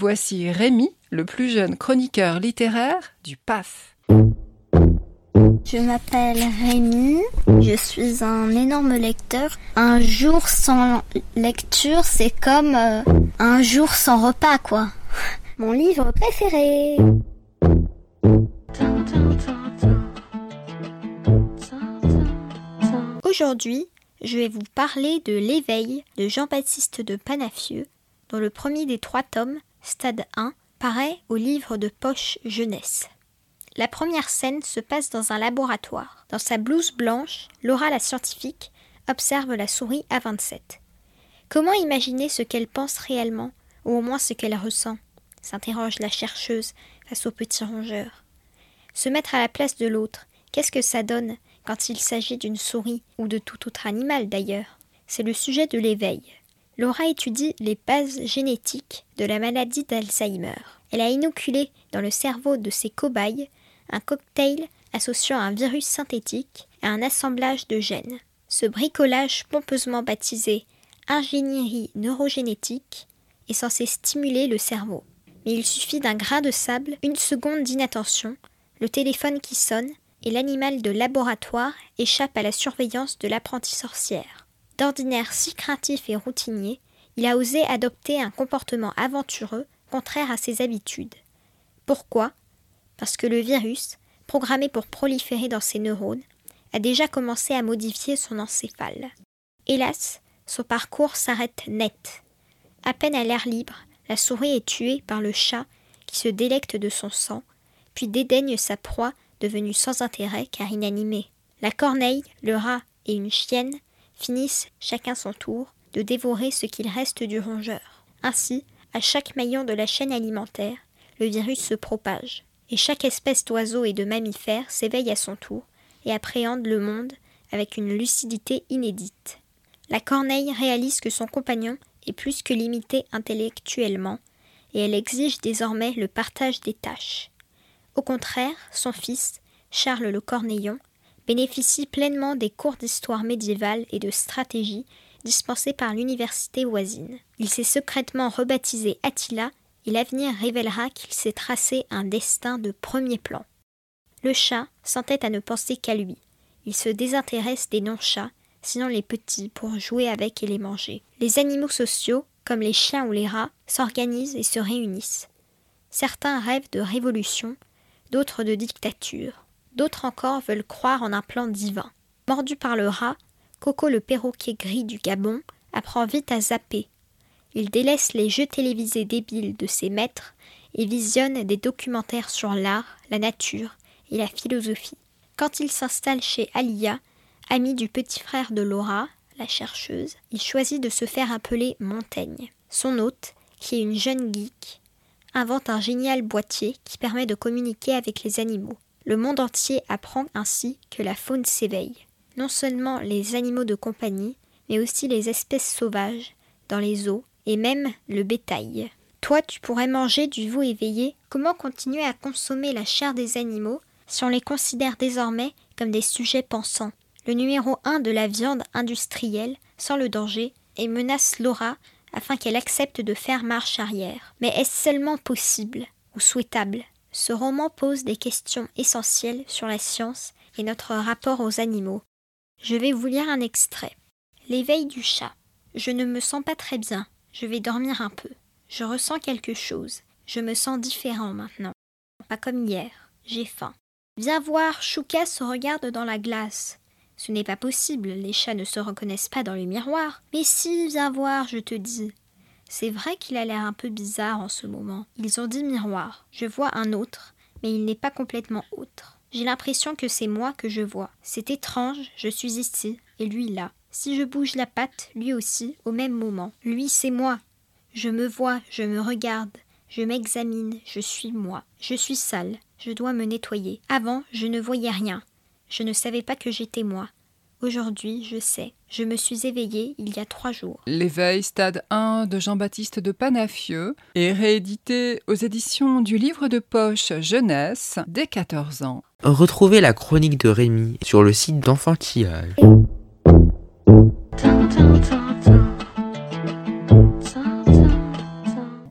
Voici Rémi, le plus jeune chroniqueur littéraire du PAF. Je m'appelle Rémi, je suis un énorme lecteur. Un jour sans lecture, c'est comme euh, un jour sans repas, quoi. Mon livre préféré. Aujourd'hui, je vais vous parler de L'éveil de Jean-Baptiste de Panafieux, dont le premier des trois tomes, Stade 1, paraît au livre de poche jeunesse. La première scène se passe dans un laboratoire. Dans sa blouse blanche, Laura la scientifique observe la souris A27. Comment imaginer ce qu'elle pense réellement, ou au moins ce qu'elle ressent? s'interroge la chercheuse face au petit rongeur. Se mettre à la place de l'autre, qu'est-ce que ça donne quand il s'agit d'une souris ou de tout autre animal d'ailleurs? C'est le sujet de l'éveil. Laura étudie les bases génétiques de la maladie d'Alzheimer. Elle a inoculé dans le cerveau de ses cobayes un cocktail associant un virus synthétique à un assemblage de gènes. Ce bricolage pompeusement baptisé ingénierie neurogénétique est censé stimuler le cerveau. Mais il suffit d'un grain de sable, une seconde d'inattention, le téléphone qui sonne, et l'animal de laboratoire échappe à la surveillance de l'apprentie sorcière. D'ordinaire si craintif et routinier, il a osé adopter un comportement aventureux contraire à ses habitudes. Pourquoi? Parce que le virus, programmé pour proliférer dans ses neurones, a déjà commencé à modifier son encéphale. Hélas, son parcours s'arrête net. À peine à l'air libre, la souris est tuée par le chat qui se délecte de son sang, puis dédaigne sa proie devenue sans intérêt car inanimée. La corneille, le rat et une chienne finissent, chacun son tour, de dévorer ce qu'il reste du rongeur. Ainsi, à chaque maillon de la chaîne alimentaire, le virus se propage, et chaque espèce d'oiseau et de mammifère s'éveille à son tour et appréhende le monde avec une lucidité inédite. La corneille réalise que son compagnon est plus que limité intellectuellement, et elle exige désormais le partage des tâches. Au contraire, son fils, Charles le Corneillon, bénéficie pleinement des cours d'histoire médiévale et de stratégie dispensés par l'université voisine. Il s'est secrètement rebaptisé Attila et l'avenir révélera qu'il s'est tracé un destin de premier plan. Le chat s'entête à ne penser qu'à lui. Il se désintéresse des non-chats sinon les petits, pour jouer avec et les manger. Les animaux sociaux, comme les chiens ou les rats, s'organisent et se réunissent. Certains rêvent de révolution, d'autres de dictature, d'autres encore veulent croire en un plan divin. Mordu par le rat, Coco le perroquet gris du Gabon apprend vite à zapper. Il délaisse les jeux télévisés débiles de ses maîtres et visionne des documentaires sur l'art, la nature et la philosophie. Quand il s'installe chez Alia, Ami du petit frère de Laura, la chercheuse, il choisit de se faire appeler Montaigne. Son hôte, qui est une jeune geek, invente un génial boîtier qui permet de communiquer avec les animaux. Le monde entier apprend ainsi que la faune s'éveille. Non seulement les animaux de compagnie, mais aussi les espèces sauvages, dans les eaux, et même le bétail. Toi, tu pourrais manger du veau éveillé. Comment continuer à consommer la chair des animaux si on les considère désormais comme des sujets pensants? Le numéro 1 de la viande industrielle sent le danger et menace Laura afin qu'elle accepte de faire marche arrière. Mais est-ce seulement possible ou souhaitable? Ce roman pose des questions essentielles sur la science et notre rapport aux animaux. Je vais vous lire un extrait. L'éveil du chat. Je ne me sens pas très bien. Je vais dormir un peu. Je ressens quelque chose. Je me sens différent maintenant. Pas comme hier. J'ai faim. Viens voir, Chouka se regarde dans la glace. Ce n'est pas possible, les chats ne se reconnaissent pas dans le miroir. Mais si, viens voir, je te dis. C'est vrai qu'il a l'air un peu bizarre en ce moment. Ils ont dit miroir. Je vois un autre, mais il n'est pas complètement autre. J'ai l'impression que c'est moi que je vois. C'est étrange, je suis ici, et lui là. Si je bouge la patte, lui aussi, au même moment. Lui, c'est moi. Je me vois, je me regarde, je m'examine, je suis moi. Je suis sale, je dois me nettoyer. Avant, je ne voyais rien. Je ne savais pas que j'étais moi. Aujourd'hui, je sais. Je me suis éveillée il y a trois jours. L'éveil, stade 1 de Jean-Baptiste de Panafieux, est réédité aux éditions du livre de poche Jeunesse dès 14 ans. Retrouvez la chronique de Rémi sur le site d'Enfantillage.